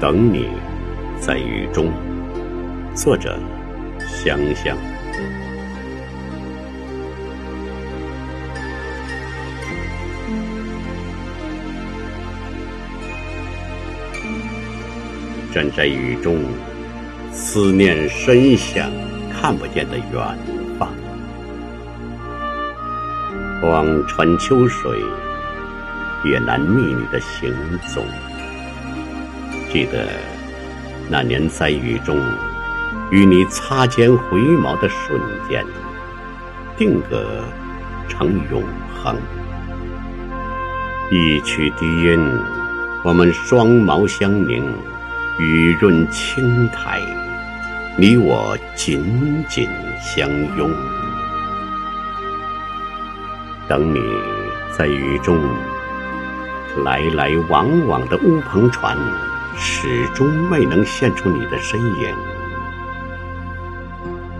等你，在雨中。作者：香香。站在雨中，思念深想看不见的远方。望穿秋水，也难觅你的行踪。记得那年在雨中与你擦肩回眸的瞬间，定格成永恒。一曲低音，我们双眸相凝，雨润青苔，你我紧紧相拥。等你在雨中，来来往往的乌篷船。始终未能现出你的身影，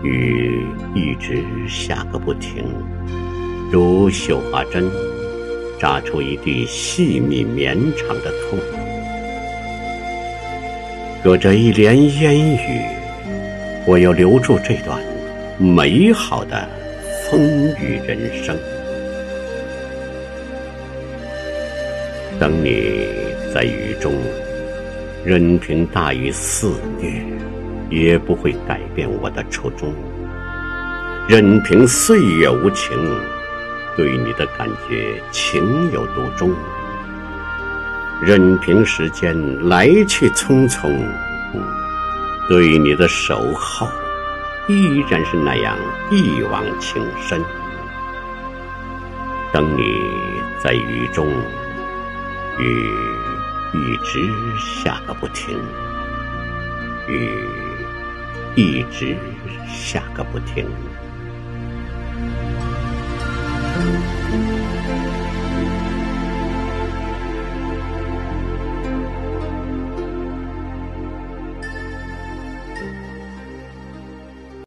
雨一直下个不停，如绣花针扎出一地细密绵长的痛。隔着一帘烟雨，我要留住这段美好的风雨人生。等你在雨中。任凭大雨肆虐，也不会改变我的初衷。任凭岁月无情，对你的感觉情有独钟。任凭时间来去匆匆，对你的守候依然是那样一往情深。等你在雨中，雨。一直下个不停，雨一直下个不停。